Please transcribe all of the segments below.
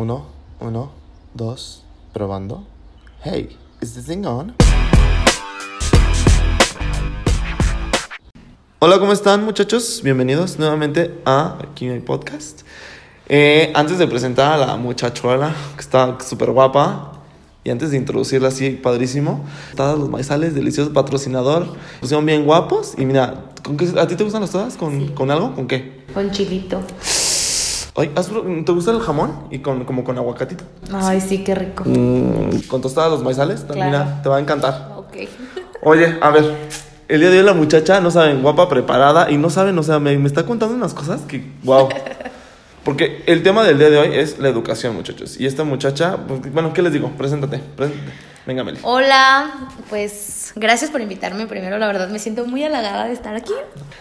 Uno, uno, dos, probando. Hey, is this thing on? Hola, ¿cómo están muchachos? Bienvenidos nuevamente a aquí mi podcast. Eh, antes de presentar a la muchachuela, que está súper guapa, y antes de introducirla así, padrísimo, todos los maizales, delicioso patrocinador, pusieron bien guapos. Y mira, ¿con qué, ¿a ti te gustan las todas? ¿Con, ¿Con algo? ¿Con qué? Con chilito. Ay, ¿has pro- ¿te gusta el jamón? Y con, como con aguacatito. Ay, sí, qué rico. Mm, con tostadas los maizales, Claro. mira, te va a encantar. Ok. Oye, a ver, el día de hoy la muchacha, no saben, guapa, preparada, y no saben, o sea, me, me está contando unas cosas que, wow. Porque el tema del día de hoy es la educación, muchachos. Y esta muchacha, pues, bueno, ¿qué les digo? Preséntate, preséntate. Venga, Meli. Hola, pues gracias por invitarme. Primero, la verdad, me siento muy halagada de estar aquí.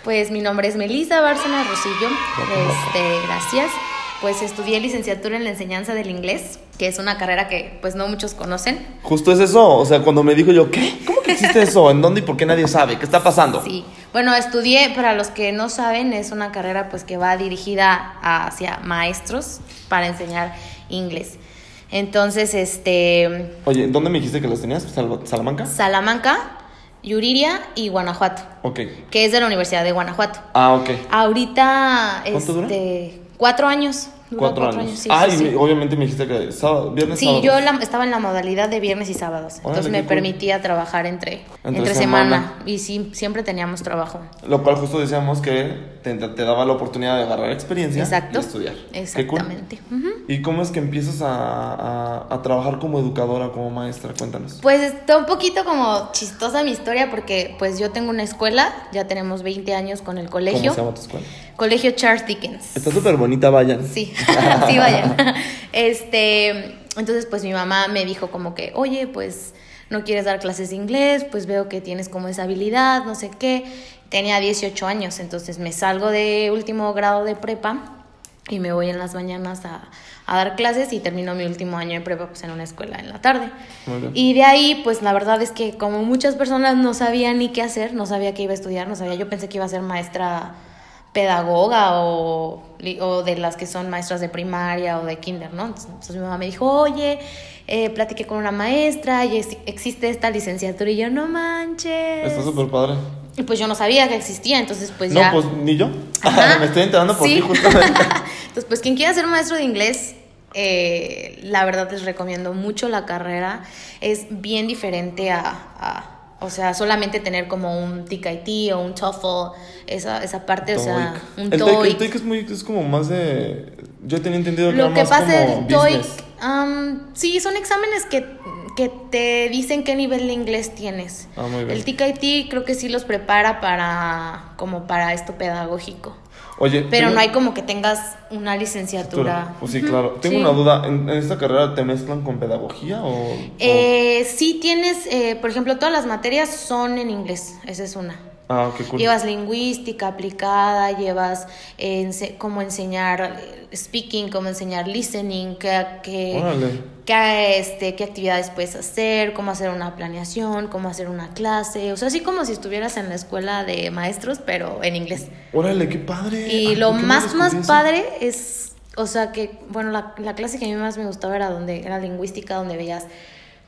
Pues mi nombre es Melisa Bárcena Rosillo. Este, gracias. Pues estudié licenciatura en la enseñanza del inglés, que es una carrera que pues no muchos conocen. Justo es eso, o sea, cuando me dijo yo, ¿qué? ¿Cómo que existe eso? ¿En dónde y por qué nadie sabe? ¿Qué está pasando? Sí. Bueno, estudié, para los que no saben, es una carrera pues que va dirigida hacia maestros para enseñar inglés. Entonces, este, Oye, ¿dónde me dijiste que los tenías? ¿Sal- ¿Salamanca? Salamanca, Yuriria y Guanajuato, Ok. que es de la Universidad de Guanajuato. Ah, ok. Ahorita, ¿Cuánto dura? este, cuatro años. Cuatro, años. sí, ah, sí, y sí. obviamente me dijiste que sábado, viernes, Sí, sábado. yo la- estaba en la modalidad de viernes y sábados, entonces me cool. permitía trabajar entre, Entre entre, semana. semana. y sí, siempre teníamos trabajo. Lo cual justo decíamos que te, te daba la oportunidad de agarrar experiencia Exacto. y estudiar. Cool. Exactamente. Ujú. ¿Y cómo es que empiezas a, a- a trabajar como educadora, como maestra? Cuéntanos. Pues está un poquito como chistosa mi historia porque pues yo tengo una escuela, ya tenemos 20 años con el colegio. ¿Cómo se llama tu escuela? Colegio Charles Dickens. Está súper bonita, vayan. Sí, sí, vayan. Este, entonces, pues mi mamá me dijo como que, oye, pues no quieres dar clases de inglés, pues veo que tienes como esa habilidad, no sé qué. Tenía 18 años, entonces me salgo de último grado de prepa y me voy en las mañanas a, a dar clases y termino mi último año de prepa pues en una escuela en la tarde. Y de ahí, pues la verdad es que como muchas personas no sabía ni qué hacer, no sabía qué iba a estudiar, no sabía, yo pensé que iba a ser maestra pedagoga o, o de las que son maestras de primaria o de kinder, ¿no? Entonces, entonces mi mamá me dijo, oye, eh, platiqué con una maestra y es- existe esta licenciatura y yo, no manches. Está súper padre. Y pues yo no sabía que existía, entonces pues no, ya... pues ni yo. Me estoy enterando por Sí. ti justamente. Entonces, pues quien quiera ser maestro de inglés, eh, la verdad les recomiendo mucho la carrera. Es bien diferente a, a- o sea, solamente tener como un TKIT o un TOEFL, esa, esa parte, o sea, un el TOEIC, el TOEIC. Es, muy, es como más de... Yo tenía entendido que Lo era que más pasa como es TOEIC, am, sí, son exámenes que, que te dicen qué nivel de inglés tienes. Ah, muy bien. El TKIT creo que sí los prepara para, como para esto pedagógico. Oye, Pero tengo- no hay como que tengas una licenciatura. Pues sí, claro. Tengo sí. una duda. ¿En, en esta carrera te mezclan con pedagogía o...? o- Eh, sí tienes, eh, por ejemplo, todas las materias son en inglés, esa es una. Ah, qué cool. Llevas lingüística aplicada, llevas eh, ense- cómo enseñar eh, speaking, cómo enseñar listening, qué, qué, qué, este, qué actividades puedes hacer, cómo hacer una planeación, cómo hacer una clase, o sea, así como si estuvieras en la escuela de maestros, pero en inglés. Órale, qué padre. Y Ay, lo ¿por qué no más, más padre es, o sea, que, bueno, la, la clase que a mí más me gustaba era donde era lingüística, donde veías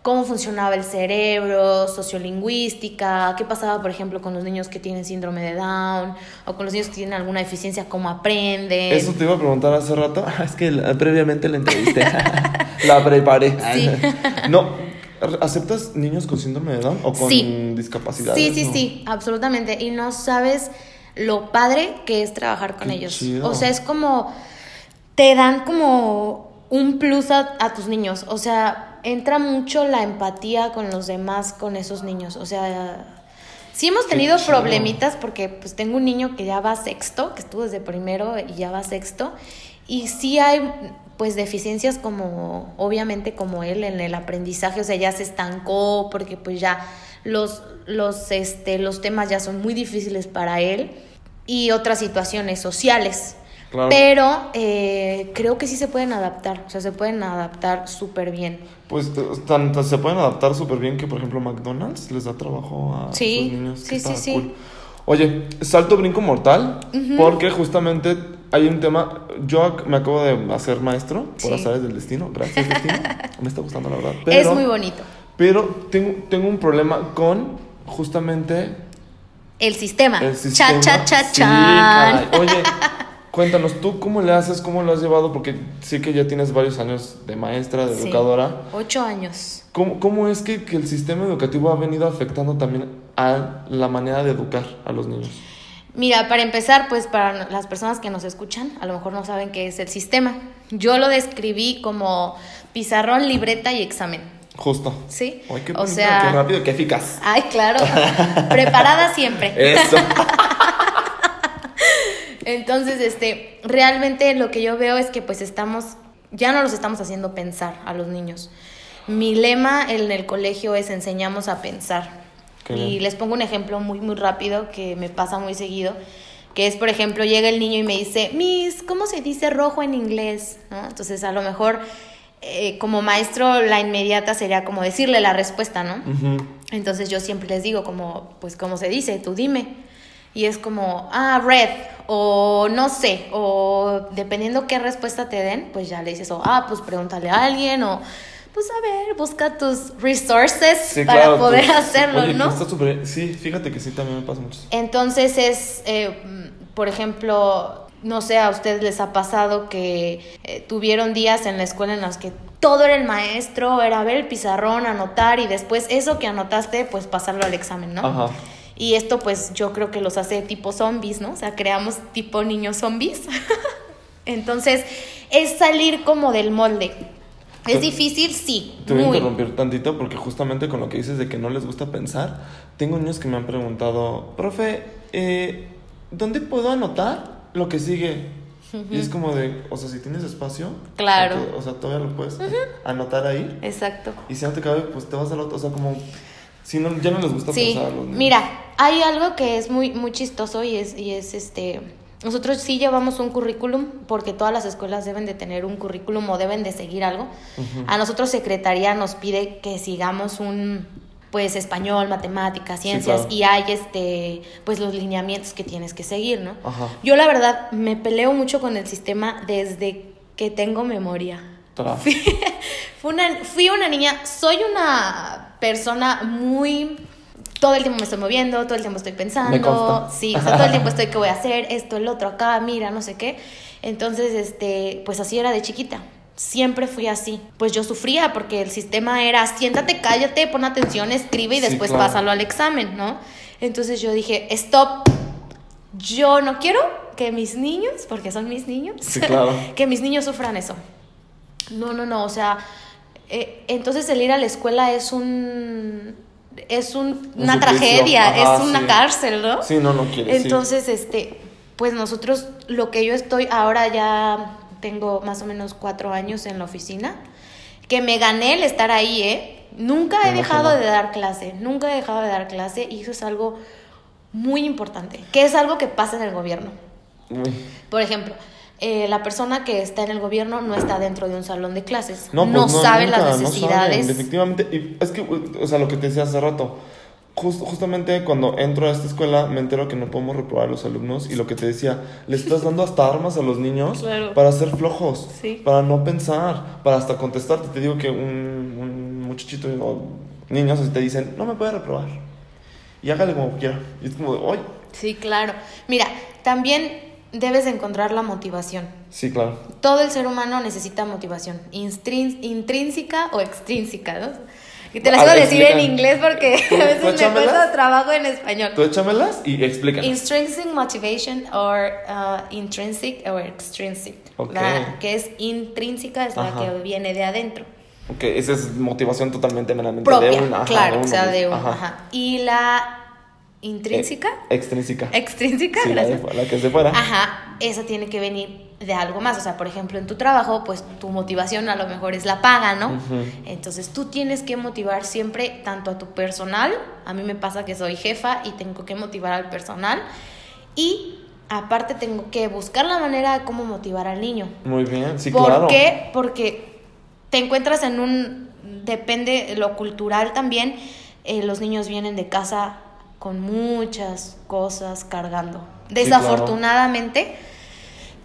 cómo funcionaba el cerebro, sociolingüística, qué pasaba, por ejemplo, con los niños que tienen síndrome de Down, o con los niños que tienen alguna deficiencia, cómo aprenden. Eso te iba a preguntar hace rato. Es que previamente la entrevisté. la preparé. Sí. no, ¿aceptas niños con síndrome de Down o con Sí. discapacidades? Sí, sí, No. sí, absolutamente. Y no sabes lo padre que es trabajar con Qué ellos. chido. O sea, es como, te dan como un plus a, a tus niños. O sea, entra mucho la empatía con los demás, con esos niños. O sea, sí hemos tenido problemitas porque pues tengo un niño que ya va sexto, que estuvo desde primero y ya va sexto. Y sí hay pues deficiencias como obviamente como él en el aprendizaje, o sea, ya se estancó porque pues ya los los este los temas ya son muy difíciles para él y otras situaciones sociales. Claro. Pero eh, creo que sí se pueden adaptar, o sea, se pueden adaptar súper bien. Pues tan- tan- se pueden adaptar súper bien que, por ejemplo, McDonald's les da trabajo a Sí, sus niños. sí, sí, sí. cool. Oye, salto brinco mortal, porque justamente hay un tema. Yo me acabo de hacer maestro por Sí. azares del destino. Gracias, destino. me está gustando, la verdad. es Pero, muy bonito. pero tengo, tengo un problema con justamente El sistema. el sistema. Cha, cha, cha, Sí. Oye, cuéntanos, ¿tú cómo le haces? ¿Cómo lo has llevado? Porque sé que ya tienes varios años de maestra, de Sí. educadora. Ocho años. ¿Cómo, cómo es que, que el sistema educativo ha venido afectando también a la manera de educar a los niños? Mira, para empezar, pues para las personas que nos escuchan, a lo mejor no saben qué es el sistema. Yo lo describí como pizarrón, libreta y examen. Justo. ¿Sí? Ay, qué o sea, qué rápido, qué eficaz. Ay, claro. Preparada siempre. Eso. Entonces, este, realmente lo que yo veo es que pues estamos, ya no los estamos haciendo pensar a los niños. Mi lema en el colegio es enseñamos a pensar. Qué y bien. les pongo un ejemplo muy, muy rápido que me pasa muy seguido, que es, por ejemplo, llega el niño y me dice, Miss, ¿cómo se dice rojo en inglés? ¿No? Entonces, a lo mejor, eh, como maestro, la inmediata sería como decirle la respuesta, ¿no? Ujú. Entonces yo siempre les digo como, pues como se dice, tú dime. Y es como, ah, red, o no sé, o dependiendo qué respuesta te den, pues ya le dices, o ah, pues pregúntale a alguien, o pues a ver, busca tus resources Sí, para claro, poder tú- hacerlo, oye, ¿no? Está súper. Sí, fíjate que sí, también me pasa mucho. Entonces es, eh, por ejemplo, no sé, a ustedes les ha pasado que eh, tuvieron días en la escuela en los que todo era el maestro, era ver el pizarrón, anotar y después eso que anotaste, pues pasarlo al examen, ¿no? Ajá. Y esto pues yo creo que los hace tipo zombies, ¿no? O sea, creamos tipo niños zombies. Entonces, es salir como del molde. ¿Es difícil? Sí, Te voy a muy. interrumpir tantito porque justamente con lo que dices de que no les gusta pensar, tengo niños que me han preguntado, profe, eh, ¿dónde puedo anotar lo que sigue? Y es como de, o sea, si tienes espacio, Claro. o sea, o sea, todavía lo puedes anotar ahí. Exacto. Y si no te cabe, pues te vas al otro, o sea, como, si no, ya no les gusta Sí, pensar a los niños. mira, hay algo que es muy, muy chistoso y es, y es este. Nosotros sí llevamos un currículum porque todas las escuelas deben de tener un currículum o deben de seguir algo. A nosotros secretaría nos pide que sigamos un pues español, matemáticas, Sí, ciencias claro. y hay este pues los lineamientos que tienes que seguir, ¿no? Ajá. Yo la verdad me peleo mucho con el sistema desde que tengo memoria. Fui una, fui una niña, soy una persona muy... Todo el tiempo me estoy moviendo, todo el tiempo estoy pensando. Sí, o sea, todo el tiempo estoy, ¿qué voy a hacer? Esto, el otro, acá, mira, no sé qué. Entonces, este, pues así era de chiquita. Siempre fui así. Pues yo sufría porque el sistema era siéntate, cállate, pon atención, escribe y Sí, después claro. pásalo al examen, ¿no? Entonces yo dije, stop, yo no quiero que mis niños, porque son mis niños, Sí, claro. que mis niños sufran eso. No, no, no, o sea, eh, entonces el ir a la escuela es un es un- Un una tragedia, Ajá, es una sí. cárcel, ¿no? Sí, no, no quieres. sí. Entonces, este, pues nosotros, lo que yo estoy, ahora ya tengo más o menos cuatro años en la oficina, que me gané el estar ahí, ¿eh? Nunca Me he dejado imagino. de dar clase, nunca he dejado de dar clase y eso es algo muy importante, que es algo que pasa en el gobierno. Uy. Por ejemplo, eh, la persona que está en el gobierno no está dentro de un salón de clases, No, no, pues no, sabe nunca, las no necesidades. efectivamente. Y es que, o sea, lo que te decía hace rato. jus- justamente cuando entro a esta escuela me entero que no podemos reprobar a los alumnos y lo que te decía, le estás dando hasta armas a los niños Claro. para ser flojos, Sí. para no pensar, para hasta contestarte. Te digo que un, un muchachito o niños así te dicen, no me puede reprobar. Y hágale como quiera. Y es como ¡ay! Sí, claro. Mira, también debes de encontrar la motivación. Sí, claro. Todo el ser humano necesita motivación, intrínseca o extrínseca, ¿no? Y te las iba a decir explica. en inglés porque ¿Tú- a tú veces me cuesta trabajo en español. Tú échamelas y explícanos. Intrinsic motivation or uh, intrinsic or extrinsic. Ok. La que es intrínseca es Ajá. la que viene de adentro. Ok, esa es motivación totalmente meramente Propia, de un, ajá, claro, de o sea, de mismo. un, Ajá. ajá. Y la intrínseca, Eh, extrínseca. extrínseca, Sí, la, de la que es de fuera. Ajá, esa tiene que venir de algo más. O sea, por ejemplo, en tu trabajo, pues tu motivación a lo mejor es la paga, ¿no? Entonces tú tienes que motivar siempre tanto a tu personal, a mí me pasa que soy jefa y tengo que motivar al personal, y aparte tengo que buscar la manera de cómo motivar al niño. Muy bien, sí, ¿Por claro. qué? Porque te encuentras en un, depende de lo cultural también, eh, los niños vienen de casa con muchas cosas cargando. claro. Desafortunadamente,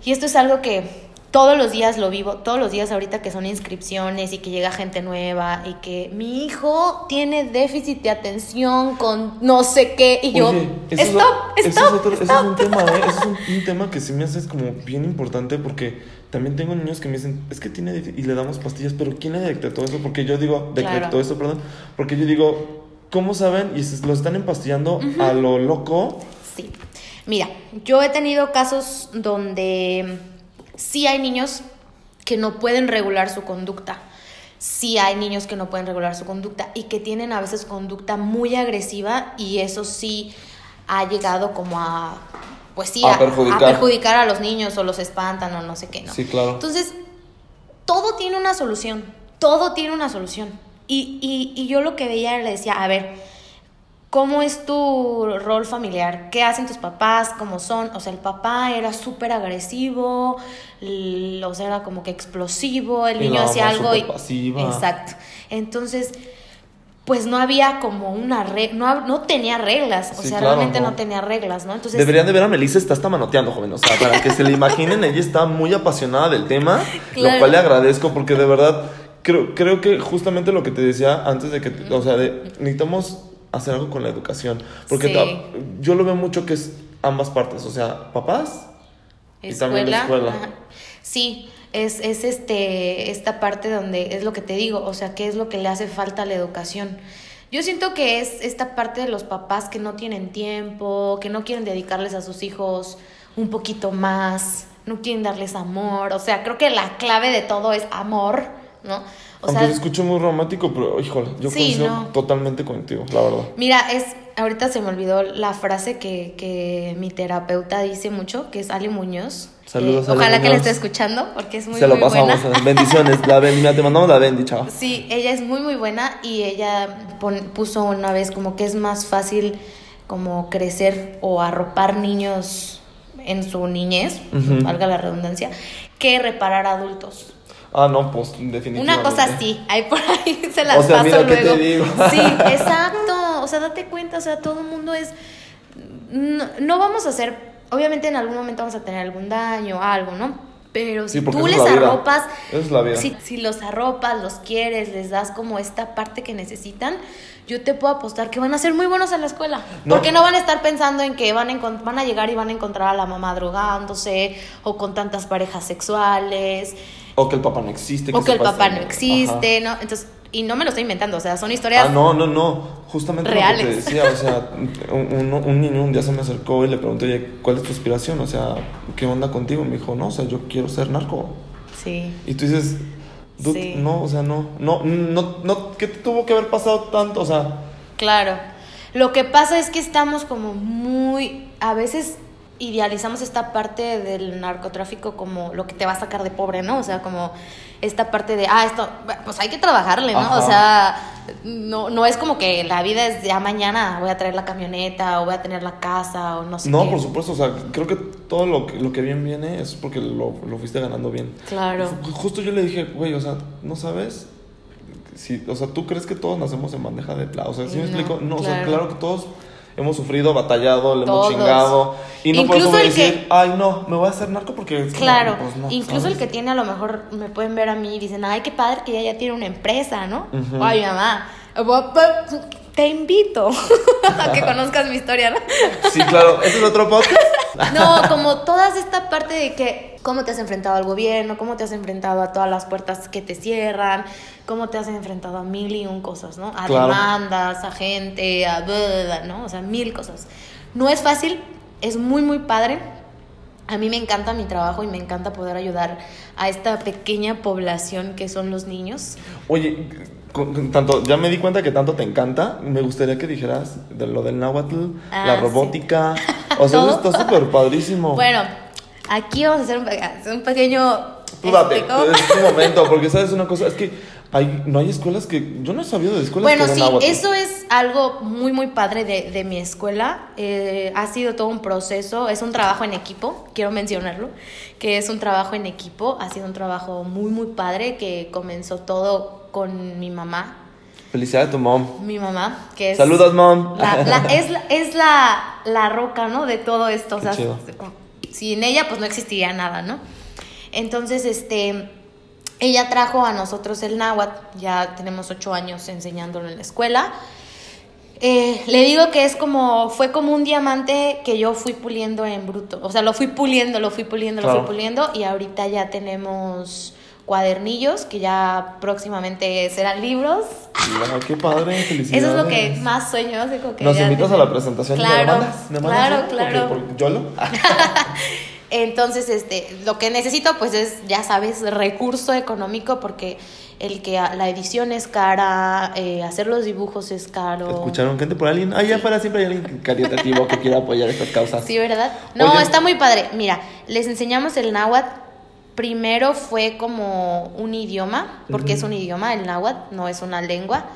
Y esto es algo que todos los días lo vivo, todos los días ahorita que son inscripciones y que llega gente nueva y que mi hijo tiene déficit de atención con no sé qué y yo, Oye, stop, eso es lo- ese stop, es otro- ese es stop. un tema, ¿eh? Ese es un, un tema que sí me hace como bien importante porque también tengo niños que me dicen, es que tiene déficit", y le damos pastillas, pero ¿quién le decretó eso? Porque yo digo, decretó Claro. eso, perdón, porque yo digo, ¿cómo saben? Y se lo están empastillando a lo loco. Sí. Mira, yo he tenido casos donde sí hay niños que no pueden regular su conducta. Sí hay niños que no pueden regular su conducta y que tienen a veces conducta muy agresiva y eso sí ha llegado como a pues sí, A a, perjudicar. a perjudicar a los niños o los espantan o no sé qué, ¿no? Sí, claro. Entonces, todo tiene una solución, todo tiene una solución. Y, y, y yo lo que veía le decía, a ver, ¿cómo es tu rol familiar? ¿Qué hacen tus papás? ¿Cómo son? O sea, el papá era súper agresivo, o sea, era como que explosivo, el Y niño hacía algo y... pasiva. Exacto. Entonces, pues no había como una regla, no, no tenía reglas, o Sí, sea, claro, realmente no. no. tenía reglas, ¿no? Entonces, Deberían de ver a Melissa, está hasta manoteando, joven. O sea, para que se le imaginen, ella está muy apasionada del tema, lo cual le agradezco porque de verdad creo, creo que justamente lo que te decía antes de que, o sea, de- necesitamos hacer algo con la educación. Porque Sí. yo lo veo mucho que es ambas partes, o sea, papás y también la escuela. ajá. Sí, es, es este, esta parte donde es lo que te digo, o sea, qué es lo que le hace falta a la educación. Yo siento que es esta parte de los papás que no tienen tiempo, que no quieren dedicarles a sus hijos un poquito más, no quieren darles amor, o sea, creo que la clave de todo es amor, ¿no? O Aunque sea, se escuche muy romántico, pero híjole, yo Sí, coincido no. totalmente contigo, la verdad. Mira, es ahorita se me olvidó la frase que, que mi terapeuta dice mucho, que es Ali Muñoz. Saludos, Eh, Ali Ojalá que Muñoz. esté escuchando, porque es muy, se lo muy pasamos. buena. eh, Bendiciones. La ben- mira, te mandamos la bendi, chava. Sí, ella es muy muy buena y ella pon- puso una vez como que es más fácil como crecer o arropar niños en su niñez, valga la redundancia, que reparar adultos. Ah, no, pues definitivamente. Una cosa así, ahí por ahí se las O sea, paso mira qué luego. te digo. Sí, exacto. O sea, date cuenta, o sea, todo el mundo es. No, no vamos a hacer. Obviamente en algún momento vamos a tener algún daño, algo, ¿no? Pero Sí, si porque tú les es arropas. Es la vida. Si, si los arropas, los quieres, les das como esta parte que necesitan, yo te puedo apostar que van a ser muy buenos en la escuela. No. Porque no van a estar pensando en que van a, van a llegar y van a encontrar a la mamá drogándose o con tantas parejas sexuales O que el papá no existe. o que el papá no Ajá. existe, ¿no? Entonces, y no me lo estoy inventando, o sea, son historias Ah, no, no, no. Justamente lo que reales. te decía, o sea, un, un- un niño un día se me acercó y le pregunté, oye, ¿cuál es tu aspiración? O sea, ¿qué onda contigo? Me dijo, no, o sea, yo quiero ser narco. Sí. Y tú dices, "Dude, Sí. no, o sea, no, no, no, no, ¿qué tuvo que haber pasado tanto? O sea, Claro. Lo que pasa es que estamos como muy, a veces idealizamos esta parte del narcotráfico como lo que te va a sacar de pobre, ¿no? O sea, como esta parte de, ah, esto, pues hay que trabajarle, ¿no? Ajá. O sea, no, no es como que la vida es ya mañana voy a traer la camioneta o voy a tener la casa o no sé no, qué. por supuesto, o sea, creo que todo lo que, lo que bien viene es porque lo, lo fuiste ganando bien. Claro. Ju- Justo yo le dije, güey, o sea, ¿no sabes? Si, o sea, ¿tú crees que todos nacemos en bandeja de plata? O sea, ¿sí me No, explico? No, o sea, claro. claro que todos hemos sufrido, batallado, le Todos. hemos chingado. Y no eso Incluso el que- decir, ay, no, me voy a hacer narco porque... es Claro, pues, no, incluso ¿sabes? el que tiene a lo mejor me pueden ver a mí y dicen, ay, qué padre que ella ya tiene una empresa, ¿no? Ujú. Ay, mamá, te invito a que conozcas mi historia, ¿no? Sí, claro, ¿ese es otro podcast? No, como toda esta parte de que cómo te has enfrentado al gobierno, cómo te has enfrentado a todas las puertas que te cierran, cómo te has enfrentado a mil y un cosas, ¿no? A Claro. demandas, a gente, a ¿no? O sea, mil cosas. No es fácil, es muy, muy padre. A mí me encanta mi trabajo y me encanta poder ayudar a esta pequeña población que son los niños. Oye, tanto, ya me di cuenta que tanto te encanta. Me gustaría que dijeras de lo del náhuatl, Ah, la sí. robótica. O sea, eso está súper padrísimo. Bueno, aquí vamos a hacer un, pe- hacer un pequeño... Tú date, es tu momento, porque sabes una cosa, es que hay, no hay escuelas que. Yo no he sabido de escuelas Bueno, sí, náhuatl. eso es algo muy, muy padre de, de mi escuela. Eh, ha sido todo un proceso, es un trabajo en equipo, quiero mencionarlo, que es un trabajo en equipo, ha sido un trabajo muy, muy padre que comenzó todo con mi mamá. Felicidades a tu mom. Mi mamá, que es... Saludos, mom. la- la- es la, es la, la roca, ¿no? De todo esto. O Qué sea, chido. sin ella pues no existiría nada, ¿no? Entonces, este, ella trajo a nosotros el náhuatl, ya tenemos ocho años enseñándolo en la escuela. Eh, le digo que es como, fue como un diamante que yo fui puliendo en bruto. O sea, lo fui puliendo, lo fui puliendo, lo fui puliendo y ahorita ya tenemos cuadernillos que ya próximamente serán libros. Qué padre, felicidades. Eso es lo que más sueño. que ¿Nos invitas a la presentación? Claro, ¿Me mandas? ¿Me mandas claro, uno? Porque claro. YOLO. Entonces, este, lo que necesito, pues, es, ya sabes, recurso económico, porque el que la edición es cara, eh, hacer los dibujos es caro. ¿Escucharon gente por alguien? Allá afuera siempre hay alguien caritativo que quiera apoyar estas causas. Sí, ¿verdad? No, Oye. está muy padre. Mira, les enseñamos el náhuatl. Primero fue como un idioma, porque es un idioma, el náhuatl, no es una lengua.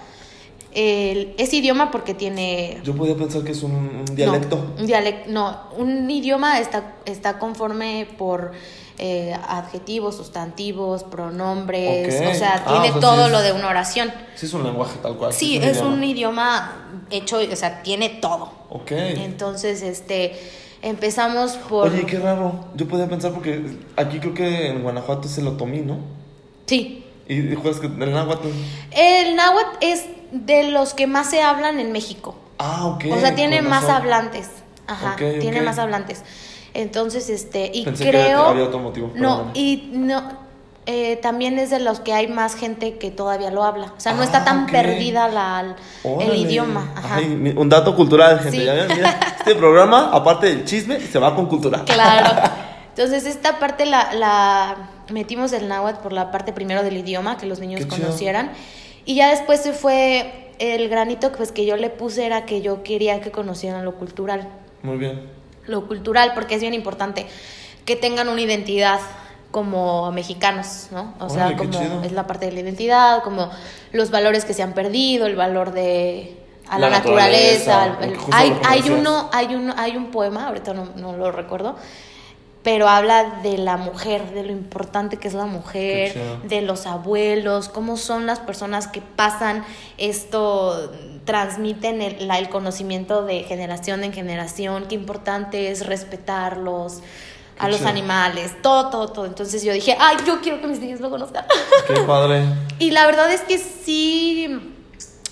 Es idioma porque tiene Yo podía pensar que es un, un dialecto. No, un dialecto, no, un idioma está, está conforme por eh, adjetivos, sustantivos, pronombres, o sea, Ah, tiene o sea, todo sí es- lo de una oración. Sí, es un lenguaje tal cual. Sí, es un idioma. idioma hecho, o sea, tiene todo. Ok. Entonces, este, empezamos por... Oye, qué raro. Yo podía pensar porque aquí creo que en Guanajuato es el otomí, ¿no? Sí, Y juegas que el náhuatl. el náhuatl es de los que más se hablan en México. Ah, ok. o sea, tiene con más razón. hablantes. Ajá, tiene más hablantes. Entonces, este, y Pensé que creo... había otro motivo, No, y no, eh, también es de los que hay más gente que todavía lo habla. O sea, no Ah, está tan ok. perdida la, el idioma. Ajá. Ay, un dato cultural, gente. Sí. Ya ven, mira, este programa, aparte del chisme, se va con cultura. Claro. Entonces, esta parte la, la metimos el náhuatl por la parte primero del idioma, que los niños Qué chido. conocieran. Y ya después se fue el granito pues, que yo le puse era que yo quería que conocieran lo cultural. Muy bien. Lo cultural, porque es bien importante que tengan una identidad como mexicanos, ¿no? O sea, Órale, como es la parte de la identidad, como los valores que se han perdido, el valor de a la, La naturaleza. naturaleza, el- hay, hay uno, hay uno, hay un poema, ahorita no, no lo recuerdo, pero habla de la mujer, de lo importante que es la mujer, de los abuelos, cómo son las personas que pasan esto, transmiten el, la- el conocimiento de generación en generación, qué importante es respetarlos, a Qué los chido. animales, todo, todo, todo. Entonces yo dije, ay, yo quiero que mis niños lo conozcan. Qué padre. Y la verdad es que sí,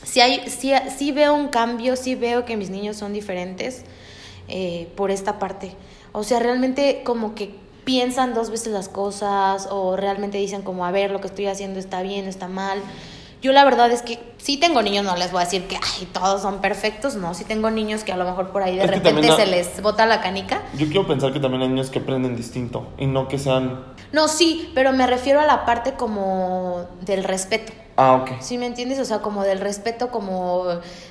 sí, hay, sí, sí veo un cambio, sí veo que mis niños son diferentes eh, por esta parte. O sea, realmente como que piensan dos veces las cosas o realmente dicen como, a ver, lo que estoy haciendo está bien, está mal. Yo la verdad es que sí tengo niños, no les voy a decir que ay, todos son perfectos, no, sí tengo niños que a lo mejor por ahí de Es repente se les bota la canica. Yo quiero pensar que también hay niños que aprenden distinto y no que sean. No, sí, pero me refiero a la parte como del respeto. Ah, ok. ¿Sí me entiendes? O sea, como del respeto, como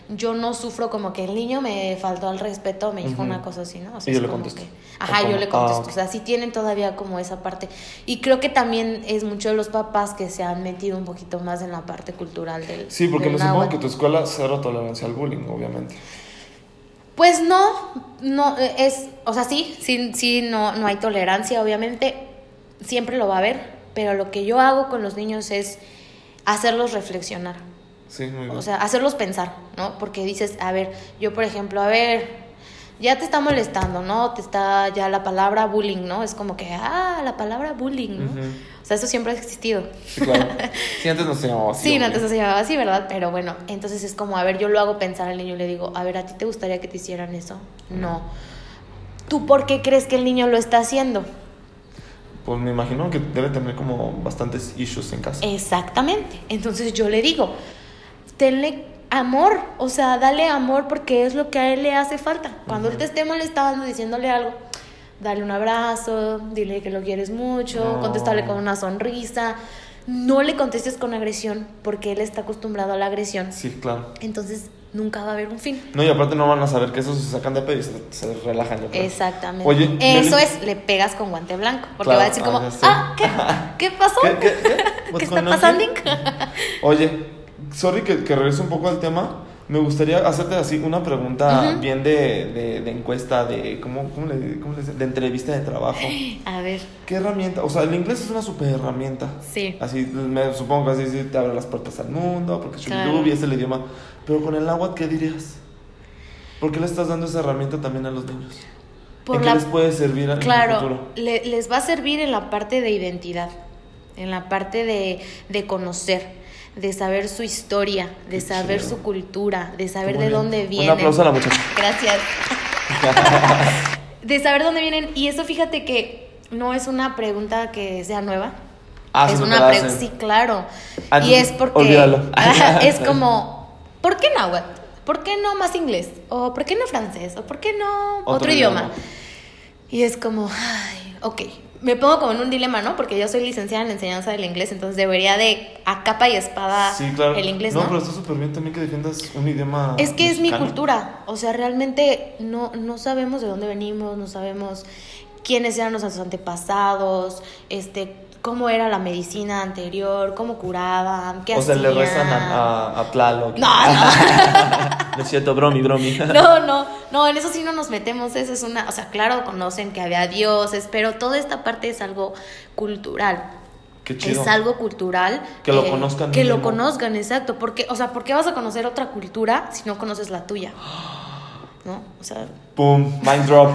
yo no sufro como que el niño me faltó al respeto, me dijo una cosa así, ¿no? O sea, Y yo le contesto. que- ajá, ¿O yo le contesto. Ah. O sea, sí tienen todavía como esa parte. Y creo que también es mucho de los papás que se han metido un poquito más en la parte cultural del Sí, porque del me supongo que tu escuela cero tolerancia al bullying, obviamente. Pues no, no, es, o sea, sí, sí, sí, no, no hay tolerancia, obviamente, siempre lo va a haber, pero lo que yo hago con los niños es hacerlos reflexionar. Sí, muy bien. O sea, hacerlos pensar, ¿no? Porque dices, a ver, yo por ejemplo, a ver, ya te está molestando, ¿no? Te está ya la palabra bullying, ¿no? Es como que, ah, la palabra bullying, ¿no? O sea, eso siempre ha existido. Sí, claro. Sí, antes no se llamaba así. Sí, antes no se llamaba así, ¿verdad? Pero bueno, entonces es como, a ver, yo lo hago pensar al niño y le digo, a ver, ¿a ti te gustaría que te hicieran eso? No. ¿Tú por qué crees que el niño lo está haciendo? Pues me imagino que debe tener como bastantes issues en casa. Exactamente. Entonces yo le digo, tenle amor, o sea, dale amor porque es lo que a él le hace falta. Cuando él te esté molestando, diciéndole algo, dale un abrazo, dile que lo quieres mucho, No. contéstale con una sonrisa. No le contestes con agresión porque él está acostumbrado a la agresión. Sí, claro. Entonces nunca va a haber un fin. No, y aparte no van a saber que eso se sacan de pedo y se, se relajan. yo creo. Exactamente. Oye, Eso es, le pegas con guante blanco. Porque Claro, va a decir como, ah, ah, ¿qué? ¿Qué pasó? ¿Qué, qué, qué? ¿Qué está pasando? Oye, sorry que, que regrese un poco al tema. Me gustaría hacerte así una pregunta bien de, de, de encuesta, de ¿cómo, cómo le, cómo le de entrevista de trabajo. A ver, ¿Qué herramienta? O sea, el inglés es una super herramienta. sí. Así, me supongo que así sí te abre las puertas al mundo, porque Claro. Es el idioma. Pero con el náhuatl, ¿qué dirías? ¿Por qué le estás dando esa herramienta también a los niños? por ¿En qué les puede servir en el Claro, futuro? le- les va a servir en la parte de identidad, en la parte de, de conocer, de saber su historia, de saber su cultura, de saber de dónde Un vienen. aplauso a la muchacha. Gracias. de saber dónde vienen. Y eso fíjate que no es una pregunta que sea nueva. Ah, es una pregunta, sí, claro. Ah, y es porque olvídalo. es como, ¿por qué náhuatl? ¿Por qué no más inglés? ¿O por qué no francés? ¿O por qué no otro, Otro idioma? idioma. Y es como, ay, ok. Me pongo como en un dilema, ¿no? Porque yo soy licenciada en la enseñanza del inglés, entonces debería de a capa y espada Sí, claro. el inglés, no, ¿no? pero está súper bien también que defiendas un idioma. Es que es mi cultura. O sea, realmente no, no sabemos de dónde venimos, no sabemos quiénes eran nuestros antepasados, este, cómo era la medicina anterior, cómo curaban, qué O sea, le hacían. rezan a, a, a Tlaloc. No, no. No es cierto, bromi, bromi. No, no, no, en eso sí no nos metemos, eso es una, o sea, claro, conocen que había dioses, pero toda esta parte es algo cultural. Qué chido. Es algo cultural. Que lo conozcan Que lo conozcan, exacto. Porque, o sea, ¿por qué vas a conocer otra cultura si no conoces la tuya? ¿No? O sea, Pum, mind drop.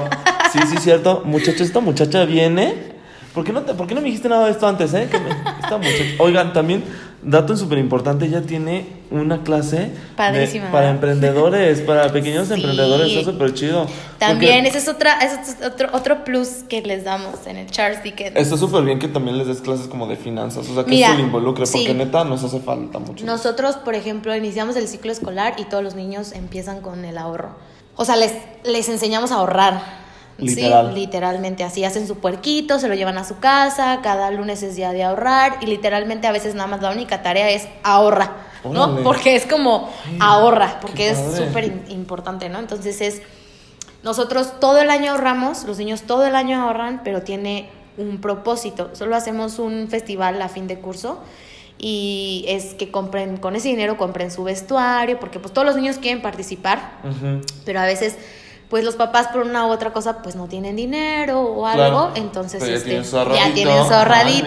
Sí, sí, cierto. Muchachos, esta muchacha viene. ¿Por qué no, te- por qué no me dijiste nada de esto antes, eh? Que me- esta muchacha. Oigan, también, dato súper importante, ella tiene una clase. de- para emprendedores, para pequeños Sí. emprendedores. Está súper chido. también ese es otra, ese es otro, otro plus que les damos en el Charles Dickens. Está súper bien que también les des clases como de finanzas. O sea, que Mira, esto le involucre. Porque sí. neta nos hace falta mucho. Nosotros, por ejemplo, iniciamos el ciclo escolar y todos los niños empiezan con el ahorro. O sea, les, les enseñamos a ahorrar. Literal. Sí, literalmente así. Hacen su puerquito, se lo llevan a su casa, cada lunes es día de ahorrar y literalmente a veces nada más la única tarea es ahorra, ¿no? Órale. Porque es como Ay, ahorra, porque es súper importante, ¿no? Entonces es, nosotros todo el año ahorramos, los niños todo el año ahorran, pero tiene un propósito. Solo hacemos un festival a fin de curso y es que compren, con ese dinero compren su vestuario, porque pues todos los niños quieren participar, pero a veces pues los papás por una u otra cosa pues no tienen dinero o Claro. algo, entonces ya este, tienen ya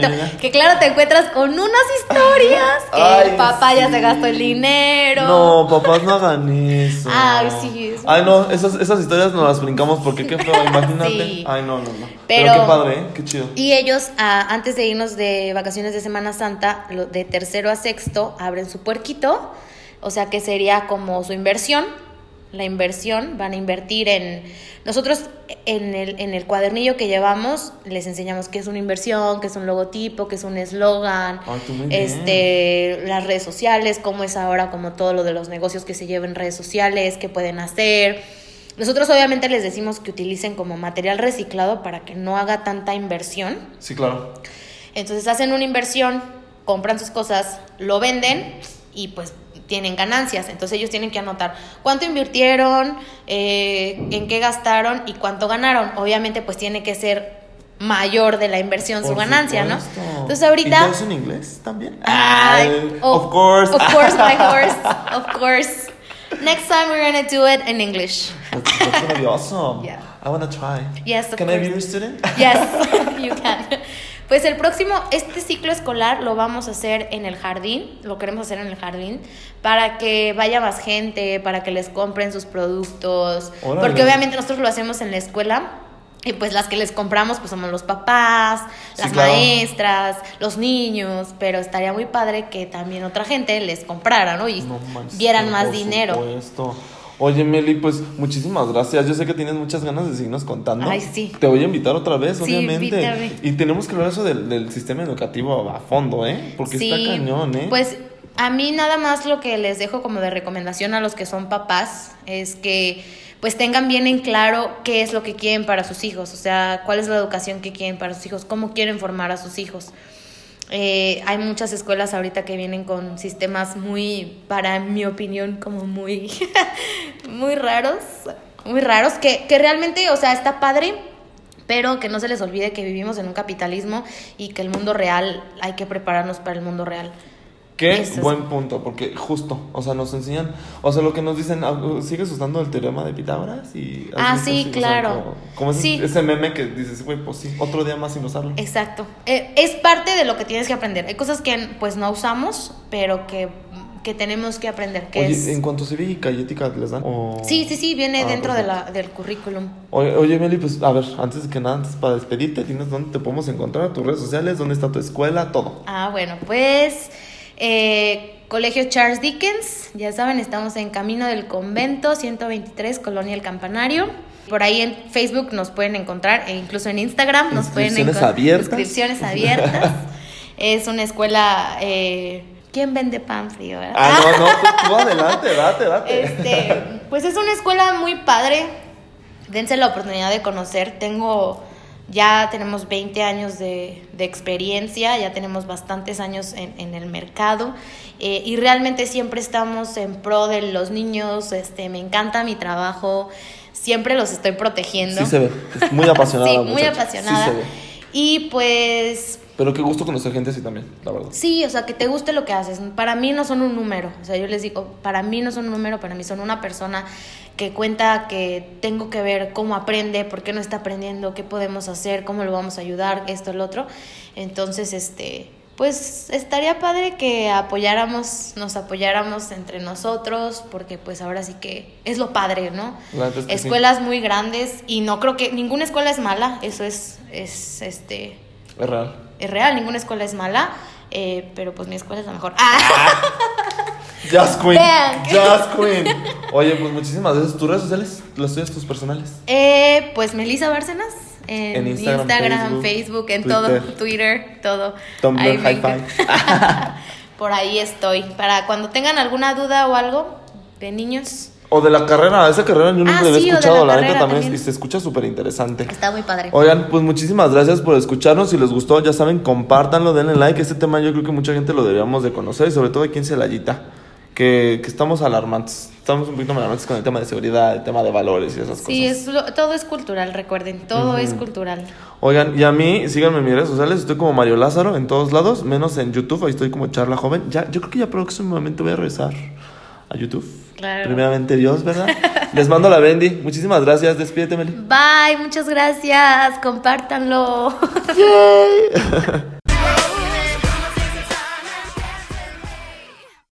mira. que claro, te encuentras con unas historias que Ay, el papá ya se gastó el dinero. No, papás, no hagan eso. Ay, sí, Ay, no, esas, esas historias nos las brincamos porque qué feo, imagínate. Sí. Ay, no, no, no. Pero- Pero, qué padre, ¿eh? Qué chido. Y ellos, ah, antes de irnos de vacaciones de Semana Santa, de tercero a sexto, abren su puerquito, o sea que sería como su inversión. La inversión, van a invertir en... Nosotros en el, en el cuadernillo que llevamos les enseñamos qué es una inversión, qué es un logotipo, qué es un eslogan, bien. este, las redes sociales, cómo es ahora como todo lo de los negocios que se llevan en redes sociales, qué pueden hacer. Nosotros obviamente les decimos que utilicen como material reciclado para que no haga tanta inversión. Sí, claro. Entonces hacen una inversión, compran sus cosas, lo venden y pues tienen ganancias. Entonces ellos tienen que anotar cuánto invirtieron, eh, en qué gastaron y cuánto ganaron. Obviamente pues tiene que ser mayor de la inversión su Por ganancia, ¿no? supuesto. Entonces ¿Y ahorita... eso en inglés también? Ay, of course. Of course, my horse. Of course. Next time we're gonna do it in English. That's, that's gonna be awesome. Yeah. I wanna try. Yes, of Can I be course. your student? Yes, you can. Pues el próximo, este ciclo escolar lo vamos a hacer en el jardín, lo queremos hacer en el jardín, para que vaya más gente, para que les compren sus productos, Órale. porque obviamente nosotros lo hacemos en la escuela. Y pues las que les compramos pues somos los papás, Sí, las claro. maestras, los niños, pero estaría muy padre que también otra gente les comprara, ¿no? Y No vieran más dinero. supuesto. Oye, Meli, pues muchísimas gracias. Yo sé que tienes muchas ganas de seguirnos contando. Ay, sí. Te voy a invitar otra vez, Sí, obviamente. invítame. Y tenemos que hablar eso del, del sistema educativo a fondo, ¿eh? Porque está cañón, ¿eh? Pues a mí nada más lo que les dejo como de recomendación a los que son papás es que pues tengan bien en claro qué es lo que quieren para sus hijos, o sea, cuál es la educación que quieren para sus hijos, cómo quieren formar a sus hijos. Eh, hay muchas escuelas ahorita que vienen con sistemas muy, para mi opinión, como muy, muy raros, muy raros, que, que realmente, o sea, está padre, pero que no se les olvide que vivimos en un capitalismo y que el mundo real, hay que prepararnos para el mundo real. Qué Eso es- buen punto, porque justo, o sea, nos enseñan, o sea, lo que nos dicen, ah, ¿sigues usando el teorema de Pitágoras? Y ¿has Ah, sí, así? O sea, claro. como, como ese, Sí. ese meme que dices, güey, pues sí, otro día más sin usarlo. Exacto. Eh, es parte de lo que tienes que aprender. Hay cosas que pues no usamos, pero que que tenemos que aprender. Que Oye, es... en cuanto a cívica y ética les dan. O... Sí, sí, sí, viene Ah, dentro de la, del currículum. Oye, oye, Meli, pues a ver, antes que nada, antes para despedirte, dinos dónde te podemos encontrar, tus redes sociales, dónde está tu escuela, todo. Ah, bueno, pues eh, Colegio Charles Dickens, ya saben, estamos en Camino del Convento 123, Colonia El Campanario. Por ahí en Facebook nos pueden encontrar, e incluso en Instagram nos pueden encontrar. abiertas. Inscripciones abiertas. es una escuela... Eh, ¿Quién vende pan frío? verdad? Ah, no, no, tú, tú adelante, date, date. Este, pues es una escuela muy padre. Dense la oportunidad de conocer. Tengo, ya tenemos 20 años de, de experiencia, ya tenemos bastantes años en, en el mercado eh, y realmente siempre estamos en pro de los niños. Este, me encanta mi trabajo, siempre los estoy protegiendo. Sí se ve, es muy apasionada. Sí, muy muchacha, apasionada. Sí se ve. Y pues Pero qué gusto conocer gente así también, la verdad. Sí, o sea, que te guste lo que haces. Para mí no son un número. O sea, yo les digo, para mí no son un número, para mí son una persona que cuenta que tengo que ver cómo aprende, por qué no está aprendiendo, qué podemos hacer, cómo lo vamos a ayudar, esto, lo otro. Entonces, este, pues estaría padre que apoyáramos, nos apoyáramos entre nosotros, porque pues ahora sí que es lo padre, ¿no? La neta es que sí. Escuelas muy grandes y no creo que ninguna escuela es mala, eso es, es, este, Es real. Es real, ninguna escuela es mala, eh, pero pues mi escuela es la mejor. Ah, Jazz Queen. Oye, pues muchísimas gracias. ¿Tus redes sociales? ¿Las tuyas, tus personales? eh, pues Melissa Bárcenas. En, En Instagram, Instagram, Facebook, Facebook, en Twitter. todo, Twitter, todo. Tumblr, Ahí me Por ahí estoy. Para cuando tengan alguna duda o algo de niños, O de la carrera, esa carrera yo nunca Ah, la había sí, escuchado, la la, neta también, también. y se escucha súper interesante. está muy padre. Oigan, pues muchísimas gracias por escucharnos. Si les gustó, ya saben, compártanlo, denle like. Este tema yo creo que mucha gente lo deberíamos de conocer y sobre todo aquí en Celayita, que, que estamos alarmantes. Estamos un poquito alarmantes con el tema de seguridad, el tema de valores y esas Sí, cosas. es lo- todo es cultural, recuerden, todo es cultural. Oigan, y a mí, síganme en mis redes sociales, estoy como Mario Lázaro en todos lados, menos en YouTube, ahí estoy como Charla Joven. Ya, yo creo que ya próximamente voy a regresar a YouTube. Claro. Primeramente Dios, ¿verdad? Les mando la Bendy. Muchísimas gracias. Despídete, Meli. Bye, muchas gracias, compártanlo.